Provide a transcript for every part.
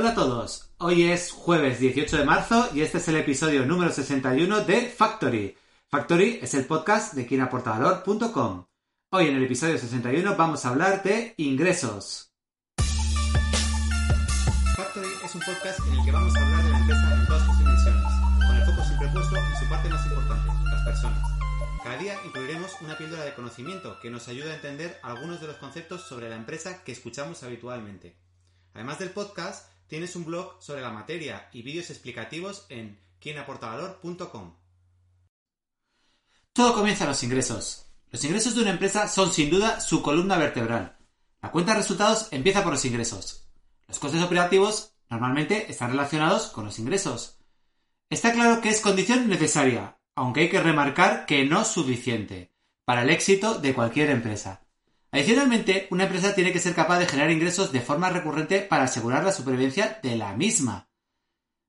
Hola a todos, hoy es jueves 18 de marzo y este es el episodio número 61 de Factory. Factory es el podcast de quienaportavalor.com. Hoy en el episodio 61 vamos a hablar de ingresos. Factory es un podcast en el que vamos a hablar de la empresa en todas sus dimensiones, con el foco siempre puesto en su parte más importante, las personas. Cada día incluiremos una píldora de conocimiento que nos ayuda a entender algunos de los conceptos sobre la empresa que escuchamos habitualmente. Además del podcast, tienes un blog sobre la materia y vídeos explicativos en quienaportavalor.com. Todo comienza en los ingresos. Los ingresos de una empresa son sin duda su columna vertebral. La cuenta de resultados empieza por los ingresos. Los costes operativos normalmente están relacionados con los ingresos. Está claro que es condición necesaria, aunque hay que remarcar que no suficiente, para el éxito de cualquier empresa. Adicionalmente, una empresa tiene que ser capaz de generar ingresos de forma recurrente para asegurar la supervivencia de la misma.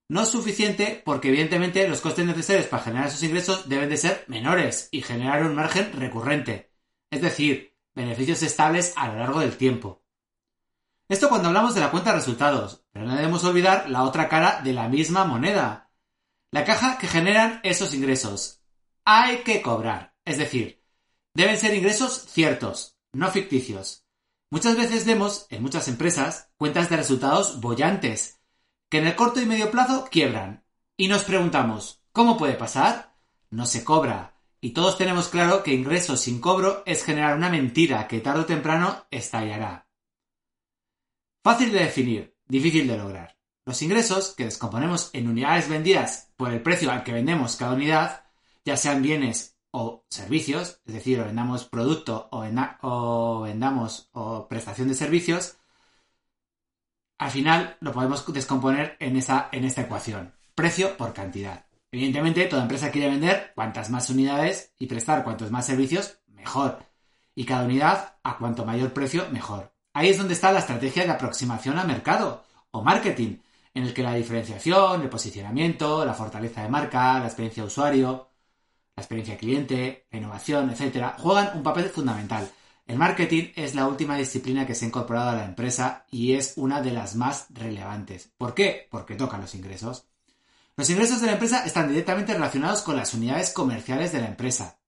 No es suficiente porque evidentemente los costes necesarios para generar esos ingresos deben de ser menores y generar un margen recurrente, es decir, beneficios estables a lo largo del tiempo. Esto cuando hablamos de la cuenta de resultados, pero no debemos olvidar la otra cara de la misma moneda, la caja que generan esos ingresos. Hay que cobrar, es decir, deben ser ingresos ciertos, no ficticios. Muchas veces vemos, en muchas empresas, cuentas de resultados bollantes, que en el corto y medio plazo quiebran. Y nos preguntamos, ¿cómo puede pasar? No se cobra. Y todos tenemos claro que ingresos sin cobro es generar una mentira que tarde o temprano estallará. Fácil de definir, difícil de lograr. Los ingresos, que descomponemos en unidades vendidas por el precio al que vendemos cada unidad, ya sean bienes o servicios, es decir, o vendamos producto o, o vendamos o prestación de servicios, al final lo podemos descomponer en, esa, en esta ecuación. Precio por cantidad. Evidentemente, toda empresa quiere vender cuantas más unidades y prestar cuantos más servicios, mejor. Y cada unidad, a cuanto mayor precio, mejor. Ahí es donde está la estrategia de aproximación al mercado o marketing, en el que la diferenciación, el posicionamiento, la fortaleza de marca, la experiencia de usuario, la experiencia cliente, la innovación, etcétera, juegan un papel fundamental. El marketing es la última disciplina que se ha incorporado a la empresa y es una de las más relevantes. ¿Por qué? Porque tocan los ingresos. Los ingresos de la empresa están directamente relacionados con las unidades comerciales de la empresa,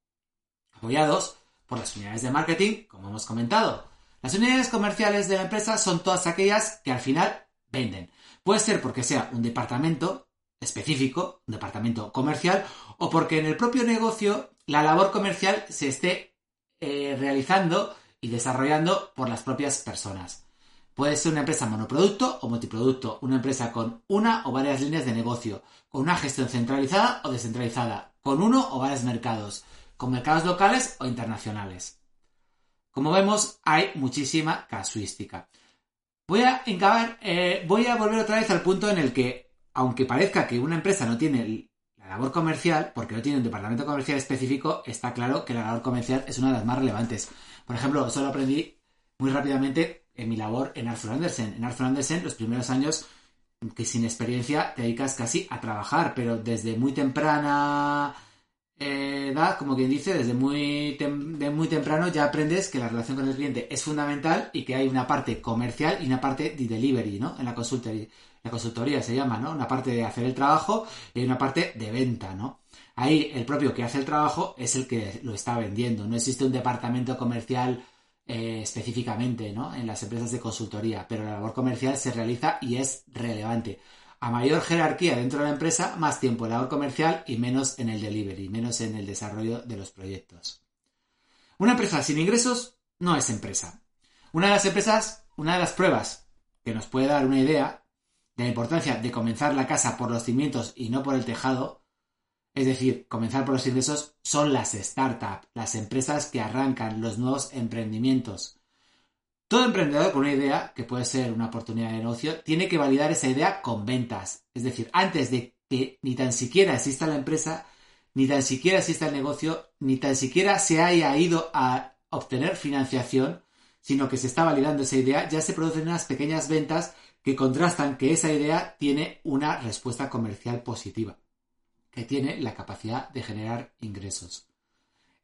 apoyados por las unidades de marketing, como hemos comentado. Las unidades comerciales de la empresa son todas aquellas que al final venden. Puede ser porque sea un departamento específico, departamento comercial, o porque en el propio negocio la labor comercial se esté eh, realizando y desarrollando por las propias personas. Puede ser una empresa monoproducto o multiproducto, una empresa con una o varias líneas de negocio, con una gestión centralizada o descentralizada, con uno o varios mercados, con mercados locales o internacionales. Como vemos, hay muchísima casuística. Voy a, eh, voy a volver otra vez al punto en el que aunque parezca que una empresa no tiene la labor comercial, porque no tiene un departamento comercial específico, está claro que la labor comercial es una de las más relevantes. Por ejemplo, eso lo aprendí muy rápidamente en mi labor en Arthur Andersen. En Arthur Andersen, los primeros años que sin experiencia te dedicas casi a trabajar, pero desde muy temprana eh, edad, como quien dice, desde muy, temprano ya aprendes que la relación con el cliente es fundamental y que hay una parte comercial y una parte de delivery, ¿no? En la consultoría la consultoría se llama, ¿no? Una parte de hacer el trabajo y una parte de venta, ¿no? Ahí el propio que hace el trabajo es el que lo está vendiendo. No existe un departamento comercial eh, específicamente, ¿no? En las empresas de consultoría, pero la labor comercial se realiza y es relevante. A mayor jerarquía dentro de la empresa, más tiempo en labor comercial y menos en el delivery, menos en el desarrollo de los proyectos. Una empresa sin ingresos no es empresa. Una de las empresas, una de las pruebas que nos puede dar una idea de la importancia de comenzar la casa por los cimientos y no por el tejado, es decir, comenzar por los ingresos, son las startups, las empresas que arrancan los nuevos emprendimientos. Todo emprendedor con una idea, que puede ser una oportunidad de negocio, tiene que validar esa idea con ventas. Es decir, antes de que ni tan siquiera exista la empresa, ni tan siquiera exista el negocio, ni tan siquiera se haya ido a obtener financiación, sino que se está validando esa idea, ya se producen unas pequeñas ventas que contrastan que esa idea tiene una respuesta comercial positiva, que tiene la capacidad de generar ingresos.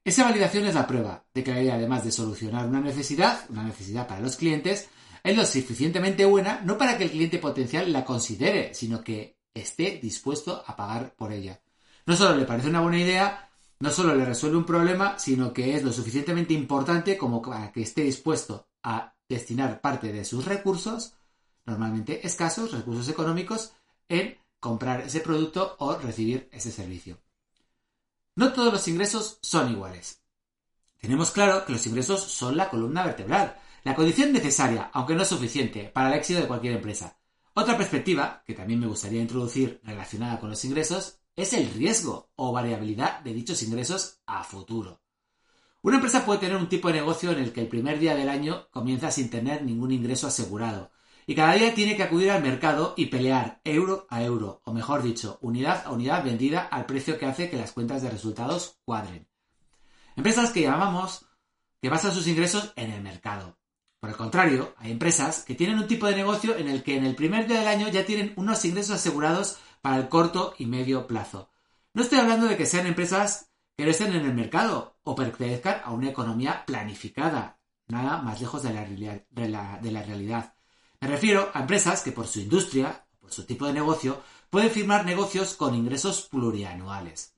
Esa validación es la prueba de que la idea, además de solucionar una necesidad, una necesidad para los clientes, es lo suficientemente buena no para que el cliente potencial la considere, sino que esté dispuesto a pagar por ella. No solo le parece una buena idea, no solo le resuelve un problema, sino que es lo suficientemente importante como para que esté dispuesto a destinar parte de sus recursos, normalmente escasos, recursos económicos, en comprar ese producto o recibir ese servicio. No todos los ingresos son iguales. Tenemos claro que los ingresos son la columna vertebral, la condición necesaria, aunque no suficiente, para el éxito de cualquier empresa. Otra perspectiva, que también me gustaría introducir relacionada con los ingresos, es el riesgo o variabilidad de dichos ingresos a futuro. Una empresa puede tener un tipo de negocio en el que el primer día del año comienza sin tener ningún ingreso asegurado y cada día tiene que acudir al mercado y pelear euro a euro, o mejor dicho, unidad a unidad vendida al precio que hace que las cuentas de resultados cuadren. Empresas que llamamos que basan sus ingresos en el mercado. Por el contrario, hay empresas que tienen un tipo de negocio en el que en el primer día del año ya tienen unos ingresos asegurados para el corto y medio plazo. No estoy hablando de que sean empresas que no estén en el mercado o pertenezcan a una economía planificada, nada más lejos de la, de la realidad. Me refiero a empresas que por su industria, por su tipo de negocio, pueden firmar negocios con ingresos plurianuales.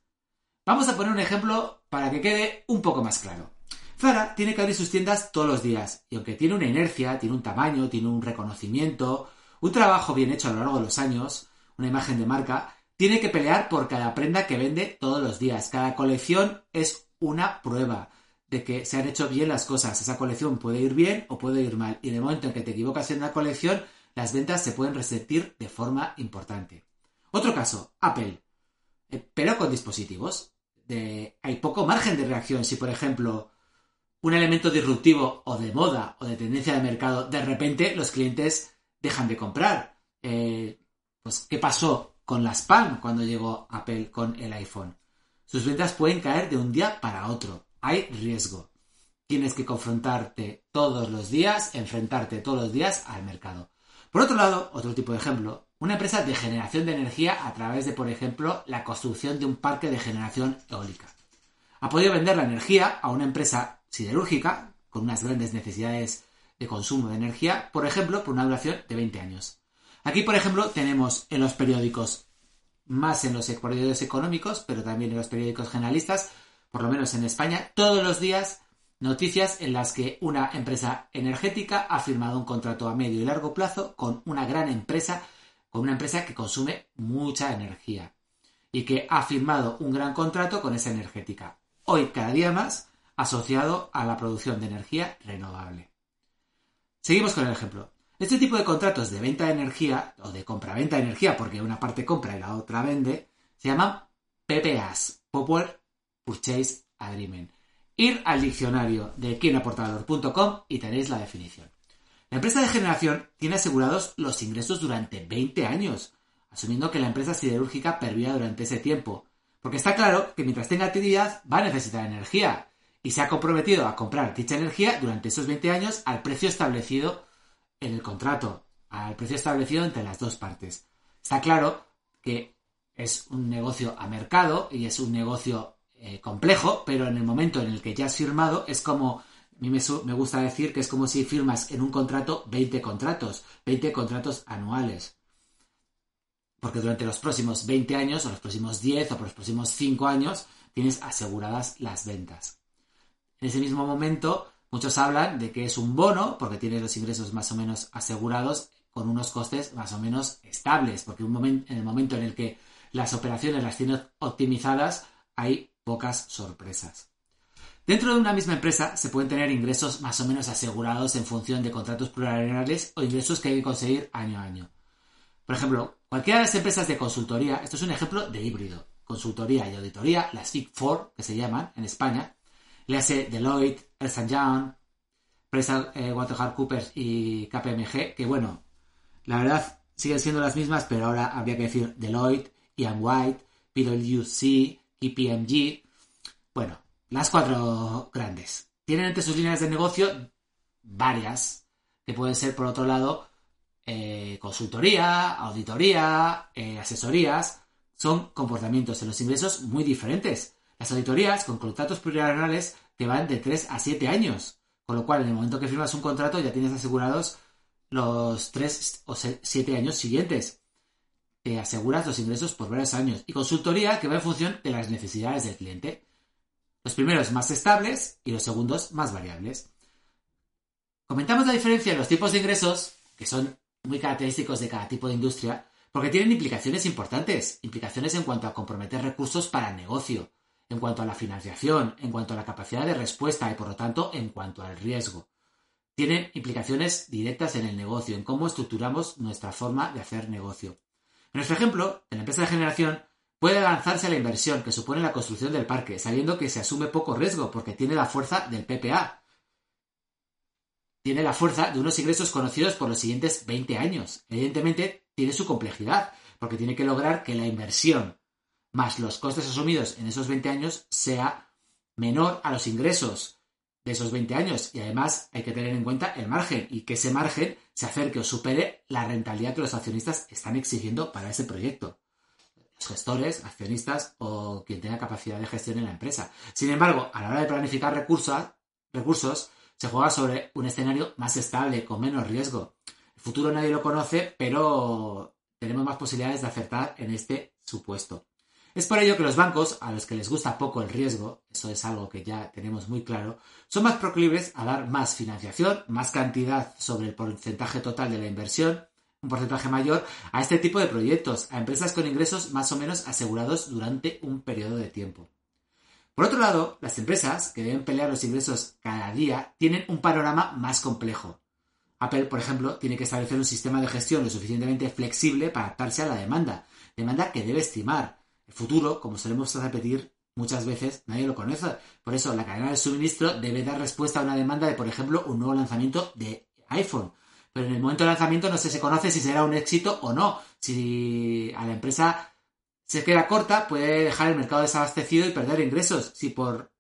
Vamos a poner un ejemplo para que quede un poco más claro. Zara tiene que abrir sus tiendas todos los días y aunque tiene una inercia, tiene un tamaño, tiene un reconocimiento, un trabajo bien hecho a lo largo de los años, una imagen de marca, tiene que pelear por cada prenda que vende todos los días. Cada colección es una prueba de que se han hecho bien las cosas. Esa colección puede ir bien o puede ir mal. Y en el momento en que te equivocas en una colección, las ventas se pueden resentir de forma importante. Otro caso, Apple. Eh, pero con dispositivos. hay poco margen de reacción si, por ejemplo, un elemento disruptivo o de moda o de tendencia de mercado, de repente los clientes dejan de comprar. Eh, pues, ¿qué pasó con las Palm cuando llegó Apple con el iPhone? Sus ventas pueden caer de un día para otro. Hay riesgo. Tienes que confrontarte todos los días, enfrentarte todos los días al mercado. Por otro lado, otro tipo de ejemplo, una empresa de generación de energía a través de, por ejemplo, la construcción de un parque de generación eólica. Ha podido vender la energía a una empresa siderúrgica con unas grandes necesidades de consumo de energía, por ejemplo, por una duración de 20 años. Aquí, por ejemplo, tenemos en los periódicos, más en los periódicos económicos, pero también en los periódicos generalistas, por lo menos en España, todos los días noticias en las que una empresa energética ha firmado un contrato a medio y largo plazo con una gran empresa, con una empresa que consume mucha energía y que ha firmado un gran contrato con esa energética. Hoy cada día más asociado a la producción de energía renovable. Seguimos con el ejemplo. Este tipo de contratos de venta de energía o de compra-venta de energía, porque una parte compra y la otra vende, se llaman PPAs, Power Purchase Agreement. Ir al diccionario de quienaportador.com y tenéis la definición. La empresa de generación tiene asegurados los ingresos durante 20 años, asumiendo que la empresa siderúrgica perviva durante ese tiempo, porque está claro que mientras tenga actividad va a necesitar energía y se ha comprometido a comprar dicha energía durante esos 20 años al precio establecido en el contrato al precio establecido entre las dos partes. Está claro que es un negocio a mercado y es un negocio eh, complejo, pero en el momento en el que ya has firmado es como, a mí me, me, gusta decir que es como si firmas en un contrato 20 contratos, 20 contratos anuales. Porque durante los próximos 20 años, o los próximos 10, o por los próximos 5 años, tienes aseguradas las ventas. En ese mismo momento, Muchos hablan de que es un bono porque tiene los ingresos más o menos asegurados con unos costes más o menos estables, porque en el momento en el que las operaciones las tienes optimizadas hay pocas sorpresas. Dentro de una misma empresa se pueden tener ingresos más o menos asegurados en función de contratos plurianuales o ingresos que hay que conseguir año a año. Por ejemplo, cualquiera de las empresas de consultoría, esto es un ejemplo de híbrido, consultoría y auditoría, las Big Four que se llaman en España, le hace Deloitte, Ernst Young, PricewaterhouseCoopers y KPMG, que bueno, la verdad siguen siendo las mismas, pero ahora habría que decir Deloitte, Ian White, PwC, KPMG. Bueno, las cuatro grandes. Tienen entre sus líneas de negocio varias, que pueden ser, por otro lado, eh, consultoría, auditoría, eh, asesorías. Son comportamientos en los ingresos muy diferentes. Las auditorías con contratos plurianuales que van de 3 a 7 años. Con lo cual, en el momento que firmas un contrato ya tienes asegurados los 3 o 7 años siguientes. Te aseguras los ingresos por varios años. Y consultoría que va en función de las necesidades del cliente. Los primeros más estables y los segundos más variables. Comentamos la diferencia en los tipos de ingresos, que son muy característicos de cada tipo de industria, porque tienen implicaciones importantes, implicaciones en cuanto a comprometer recursos para el negocio, en cuanto a la financiación, en cuanto a la capacidad de respuesta y por lo tanto en cuanto al riesgo. Tienen implicaciones directas en el negocio, en cómo estructuramos nuestra forma de hacer negocio. En nuestro ejemplo, en la empresa de generación, puede lanzarse a la inversión que supone la construcción del parque, sabiendo que se asume poco riesgo porque tiene la fuerza del PPA. Tiene la fuerza de unos ingresos conocidos por los siguientes 20 años. Evidentemente, tiene su complejidad, porque tiene que lograr que la inversión más los costes asumidos en esos 20 años sea menor a los ingresos de esos 20 años. Y además hay que tener en cuenta el margen y que ese margen se acerque o supere la rentabilidad que los accionistas están exigiendo para ese proyecto gestores, accionistas o quien tenga capacidad de gestión en la empresa. Sin embargo, a la hora de planificar recursos, recursos se juega sobre un escenario más estable, con menos riesgo. El futuro nadie lo conoce, pero tenemos más posibilidades de acertar en este supuesto. Es por ello que los bancos, a los que les gusta poco el riesgo, eso es algo que ya tenemos muy claro, son más proclives a dar más financiación, más cantidad sobre el porcentaje total de la inversión un porcentaje mayor a este tipo de proyectos, a empresas con ingresos más o menos asegurados durante un periodo de tiempo. Por otro lado, las empresas que deben pelear los ingresos cada día tienen un panorama más complejo. Apple, por ejemplo, tiene que establecer un sistema de gestión lo suficientemente flexible para adaptarse a la demanda, demanda que debe estimar. El futuro, como solemos repetir muchas veces, nadie lo conoce. Por eso, la cadena de suministro debe dar respuesta a una demanda de, por ejemplo, un nuevo lanzamiento de iPhone pero en el momento del lanzamiento no se, se conoce si será un éxito o no. Si a la empresa se queda corta, puede dejar el mercado desabastecido y perder ingresos. Si, por,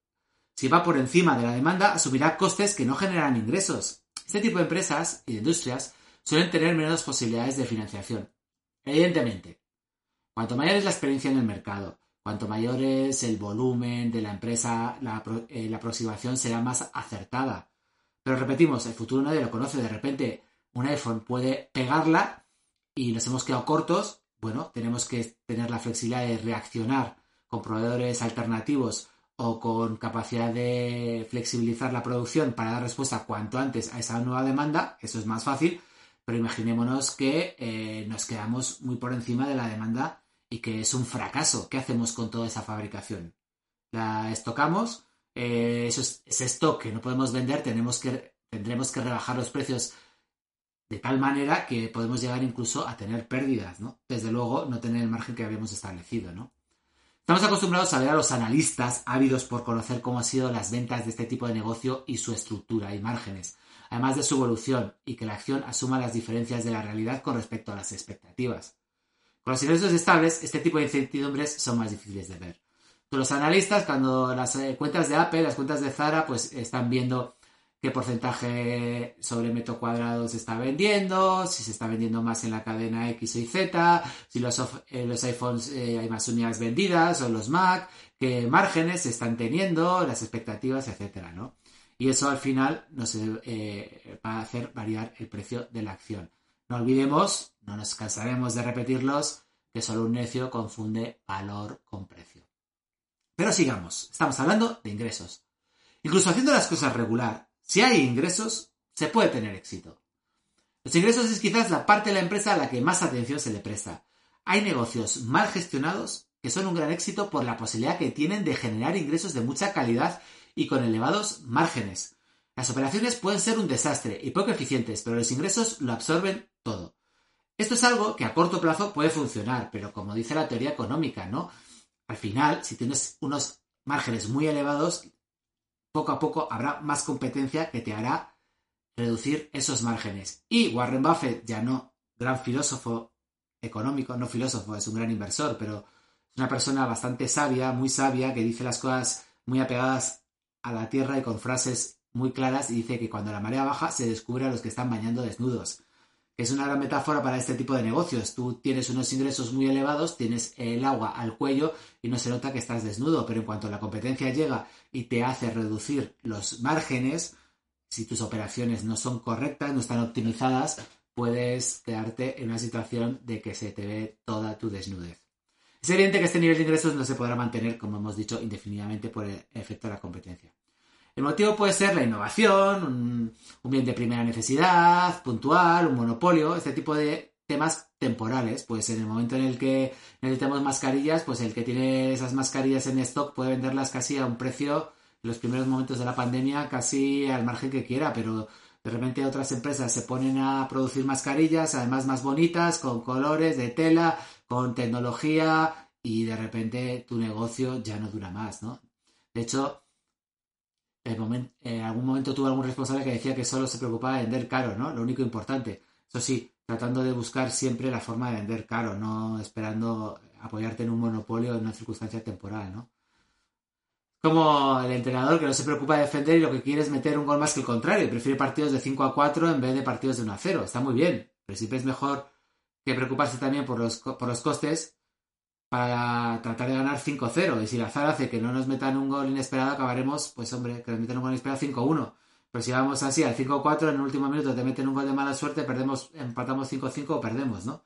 si va por encima de la demanda, asumirá costes que no generan ingresos. Este tipo de empresas y de industrias suelen tener menos posibilidades de financiación. Evidentemente, cuanto mayor es la experiencia en el mercado, cuanto mayor es el volumen de la empresa, la, eh, la aproximación será más acertada. Pero repetimos, el futuro nadie lo conoce. De repente, un iPhone puede pegarla y nos hemos quedado cortos, bueno, tenemos que tener la flexibilidad de reaccionar con proveedores alternativos o con capacidad de flexibilizar la producción para dar respuesta cuanto antes a esa nueva demanda, eso es más fácil, pero imaginémonos que eh, nos quedamos muy por encima de la demanda y que es un fracaso. ¿Qué hacemos con toda esa fabricación? La estocamos, eh, ese stock que no podemos vender, tenemos que, tendremos que rebajar los precios de tal manera que podemos llegar incluso a tener pérdidas, ¿no? Desde luego, no tener el margen que habíamos establecido, ¿no? Estamos acostumbrados a ver a los analistas ávidos por conocer cómo han sido las ventas de este tipo de negocio y su estructura y márgenes, además de su evolución y que la acción asuma las diferencias de la realidad con respecto a las expectativas. Con los ingresos estables, este tipo de incertidumbres son más difíciles de ver. Los analistas, cuando las eh, cuentas de Apple, las cuentas de Zara, pues están viendo qué porcentaje sobre metro cuadrado se está vendiendo, si se está vendiendo más en la cadena X y Z, si los, eh, los iPhones eh, hay más unidades vendidas o los Mac, qué márgenes se están teniendo, las expectativas, etcétera, ¿no? Y eso al final nos va a hacer variar el precio de la acción. No olvidemos, no nos cansaremos de repetirlos, que solo un necio confunde valor con precio. Pero sigamos, estamos hablando de ingresos. Incluso haciendo las cosas regular, si hay ingresos, se puede tener éxito. Los ingresos es quizás la parte de la empresa a la que más atención se le presta. Hay negocios mal gestionados que son un gran éxito por la posibilidad que tienen de generar ingresos de mucha calidad y con elevados márgenes. Las operaciones pueden ser un desastre y poco eficientes, pero los ingresos lo absorben todo. Esto es algo que a corto plazo puede funcionar, pero como dice la teoría económica, ¿no? Al final, si tienes unos márgenes muy elevados, poco a poco habrá más competencia que te hará reducir esos márgenes. Y Warren Buffett, ya no gran filósofo económico, no filósofo, es un gran inversor, pero es una persona bastante sabia, muy sabia, que dice las cosas muy apegadas a la tierra y con frases muy claras y dice que cuando la marea baja se descubre a los que están bañando desnudos. Es una gran metáfora para este tipo de negocios. Tú tienes unos ingresos muy elevados, tienes el agua al cuello y no se nota que estás desnudo, pero en cuanto la competencia llega y te hace reducir los márgenes, si tus operaciones no son correctas, no están optimizadas, puedes quedarte en una situación de que se te ve toda tu desnudez. Es evidente que este nivel de ingresos no se podrá mantener, como hemos dicho, indefinidamente por el efecto de la competencia. El motivo puede ser la innovación, un, bien de primera necesidad, puntual, un monopolio, este tipo de temas temporales. Pues en el momento en el que necesitamos mascarillas, pues el que tiene esas mascarillas en stock puede venderlas casi a un precio en los primeros momentos de la pandemia, casi al margen que quiera, pero de repente otras empresas se ponen a producir mascarillas, además más bonitas, con colores de tela, con tecnología, y de repente tu negocio ya no dura más, ¿no? De hecho, en algún momento tuve algún responsable que decía que solo se preocupaba de vender caro, ¿no? Lo único importante. Eso sí, tratando de buscar siempre la forma de vender caro, no esperando apoyarte en un monopolio en una circunstancia temporal, ¿no? Como el entrenador que no se preocupa de defender y lo que quiere es meter un gol más que el contrario, prefiere partidos de 5 a 4 en vez de partidos de 1 a 0. Está muy bien, pero siempre es mejor que preocuparse también por los, por los costes para tratar de ganar 5-0. Y si el azar hace que no nos metan un gol inesperado, acabaremos, pues hombre, que nos metan un gol inesperado 5-1. Pero si vamos así al 5-4, en el último minuto te meten un gol de mala suerte, perdemos, empatamos 5-5 o perdemos, ¿no?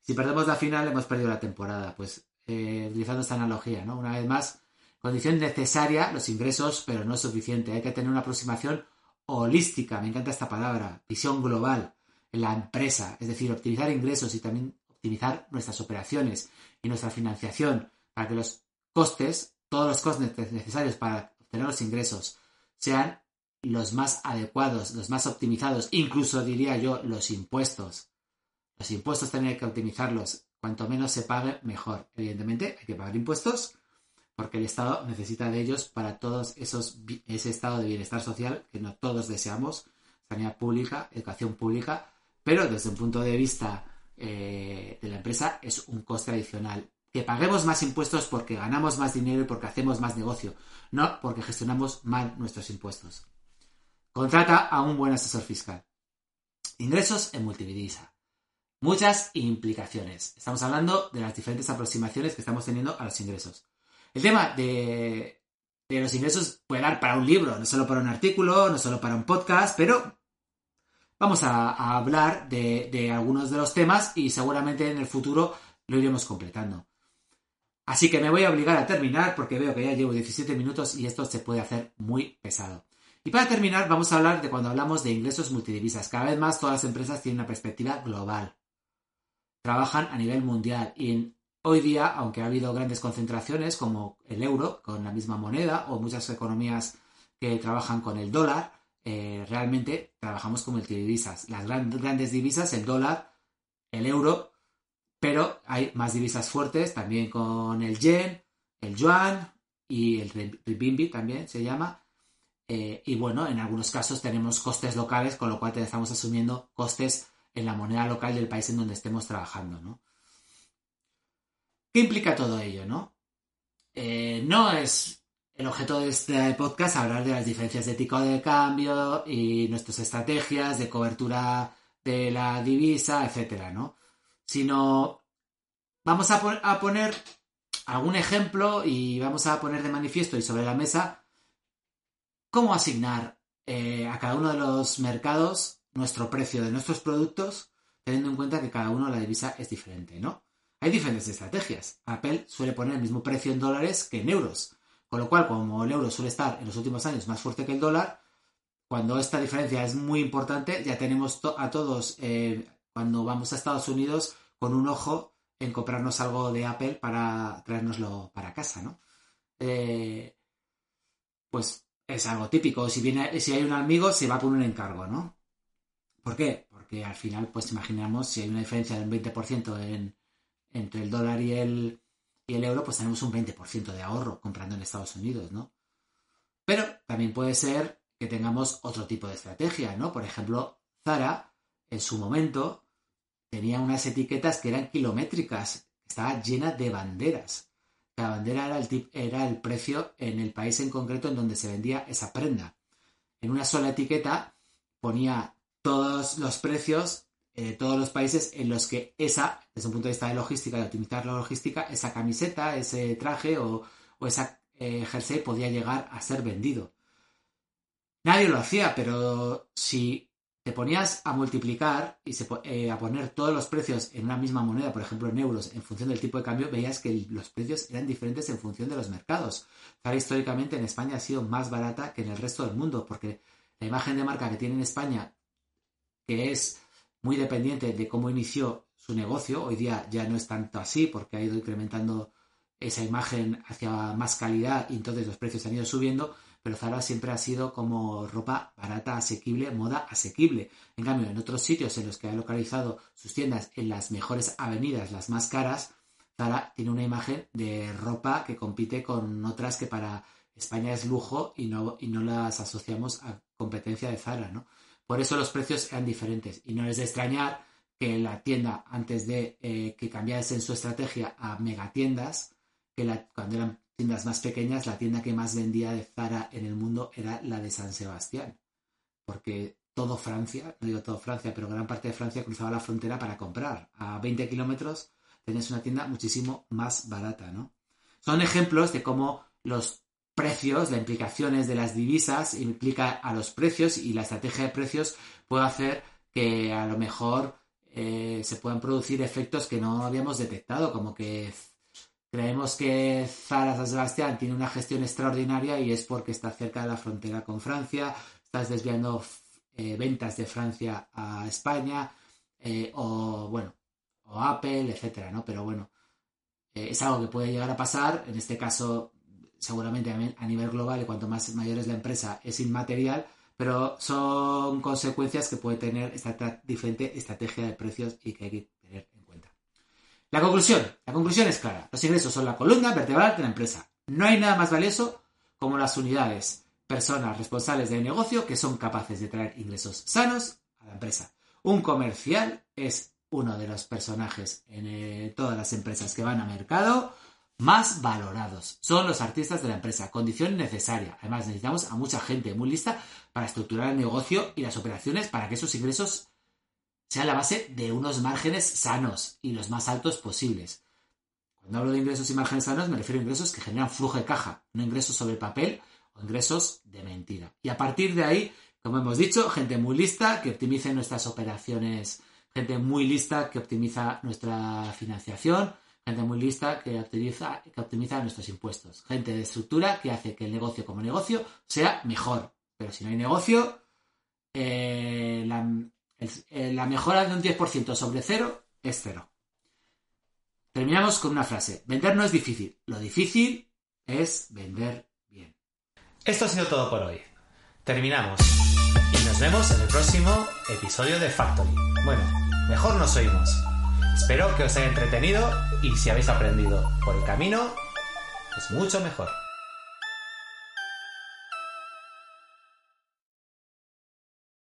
Si perdemos la final, hemos perdido la temporada. Pues eh, utilizando esta analogía, ¿no? Una vez más, Condición necesaria, los ingresos, pero no suficiente. Hay que tener una aproximación holística, me encanta esta palabra, visión global en la empresa, es decir, optimizar ingresos y también optimizar nuestras operaciones y nuestra financiación para que los costes, todos los costes necesarios para obtener los ingresos, sean los más adecuados, los más optimizados, incluso diría yo los impuestos. Los impuestos también que optimizarlos. Cuanto menos se pague, mejor. Evidentemente, hay que pagar impuestos, porque el Estado necesita de ellos para todos esos ese estado de bienestar social que no todos deseamos, sanidad pública, educación pública, pero desde un punto de vista eh, de la empresa es un coste adicional. Que paguemos más impuestos porque ganamos más dinero y porque hacemos más negocio, no porque gestionamos mal nuestros impuestos. Contrata a un buen asesor fiscal. Ingresos en multidivisa. Muchas implicaciones. Estamos hablando de las diferentes aproximaciones que estamos teniendo a los ingresos. El tema de, los ingresos puede dar para un libro, no solo para un artículo, no solo para un podcast, pero vamos a, hablar de, algunos de los temas y seguramente en el futuro lo iremos completando. Así que me voy a obligar a terminar porque veo que ya llevo 17 minutos y esto se puede hacer muy pesado. Y para terminar, vamos a hablar de cuando hablamos de ingresos multidivisas. Cada vez más todas las empresas tienen una perspectiva global. Trabajan a nivel mundial y en Hoy día, aunque ha habido grandes concentraciones como el euro con la misma moneda o muchas economías que trabajan con el dólar, eh, realmente trabajamos con multidivisas. Las grandes divisas, el dólar, el euro, pero hay más divisas fuertes también con el yen, el yuan y el renminbi también se llama. Eh, y bueno, en algunos casos tenemos costes locales, con lo cual estamos asumiendo costes en la moneda local del país en donde estemos trabajando. ¿Qué implica todo ello, no? Eh, no es el objeto de este podcast hablar de las diferencias de tipo de cambio y nuestras estrategias de cobertura de la divisa, etcétera, ¿no? Sino vamos a, poner algún ejemplo y vamos a poner de manifiesto y sobre la mesa cómo asignar eh, a cada uno de los mercados nuestro precio de nuestros productos, teniendo en cuenta que cada uno la divisa es diferente, ¿no? Hay diferentes estrategias. Apple suele poner el mismo precio en dólares que en euros. Con lo cual, como el euro suele estar en los últimos años más fuerte que el dólar, cuando esta diferencia es muy importante, ya tenemos a todos, eh, cuando vamos a Estados Unidos, con un ojo en comprarnos algo de Apple para traérnoslo para casa, ¿no? Eh, pues es algo típico. Si, viene, si hay un amigo, se va a poner un encargo, ¿no? ¿Por qué? Porque al final, pues imaginamos si hay una diferencia del 20% en, entre el dólar y el, y el euro, pues tenemos un 20% de ahorro comprando en Estados Unidos, ¿no? Pero también puede ser que tengamos otro tipo de estrategia, ¿no? Por ejemplo, Zara, en su momento, tenía unas etiquetas que eran kilométricas, estaba llena de banderas. La bandera era el, era el precio en el país en concreto en donde se vendía esa prenda. En una sola etiqueta ponía todos los precios de todos los países en los que esa, desde un punto de vista de logística, de optimizar la logística, esa camiseta, ese traje o, o esa eh, jersey podía llegar a ser vendido. Nadie lo hacía, pero si te ponías a multiplicar y eh, a poner todos los precios en una misma moneda, por ejemplo en euros, en función del tipo de cambio, veías que los precios eran diferentes en función de los mercados. Zara históricamente en España ha sido más barata que en el resto del mundo, porque la imagen de marca que tiene en España, que es muy dependiente de cómo inició su negocio, hoy día ya no es tanto así, porque ha ido incrementando esa imagen hacia más calidad y entonces los precios han ido subiendo, pero Zara siempre ha sido como ropa barata, asequible, moda asequible. En cambio, en otros sitios en los que ha localizado sus tiendas en las mejores avenidas, las más caras, Zara tiene una imagen de ropa que compite con otras que para España es lujo y no, y no las asociamos a competencia de Zara, ¿no? Por eso los precios eran diferentes y no es de extrañar que la tienda, antes de eh, que cambiase en su estrategia a megatiendas, que la, cuando eran tiendas más pequeñas, la tienda que más vendía de Zara en el mundo era la de San Sebastián. Porque todo Francia, no digo todo Francia, pero gran parte de Francia cruzaba la frontera para comprar. A 20 kilómetros tenías una tienda muchísimo más barata, ¿no? Son ejemplos de cómo los precios, las implicaciones de las divisas implica a los precios y la estrategia de precios puede hacer que a lo mejor eh, se puedan producir efectos que no habíamos detectado, como que Creemos que Zara San Sebastián tiene una gestión extraordinaria y es porque está cerca de la frontera con Francia, estás desviando eh, ventas de Francia a España, eh, o bueno, o Apple, etcétera, ¿no? Pero bueno, es algo que puede llegar a pasar. En este caso, seguramente a nivel global, y cuanto más mayor es la empresa, es inmaterial, pero son consecuencias que puede tener esta diferente estrategia de precios y que hay que tener la conclusión, la conclusión es clara. Los ingresos son la columna vertebral de la empresa. No hay nada más valioso como las unidades, personas responsables del negocio que son capaces de traer ingresos sanos a la empresa. Un comercial es uno de los personajes en eh, todas las empresas que van a mercado más valorados. Son los artistas de la empresa, condición necesaria. Además, necesitamos a mucha gente muy lista para estructurar el negocio y las operaciones para que esos ingresos sea la base de unos márgenes sanos y los más altos posibles. Cuando hablo de ingresos y márgenes sanos me refiero a ingresos que generan flujo de caja, no ingresos sobre papel o ingresos de mentira. Y a partir de ahí, como hemos dicho, gente muy lista que optimice nuestras operaciones, gente muy lista que optimiza nuestra financiación, gente muy lista que optimiza, que optimiza nuestros impuestos, gente de estructura que hace que el negocio como negocio sea mejor. Pero si no hay negocio, eh, la, eh, la mejora de un 10% sobre cero es cero. Terminamos con una frase. Vender no es difícil. Lo difícil es vender bien. Esto ha sido todo por hoy. Terminamos. Y nos vemos en el próximo episodio de Factory. Bueno, mejor nos oímos. Espero que os haya entretenido y si habéis aprendido por el camino, es mucho mejor.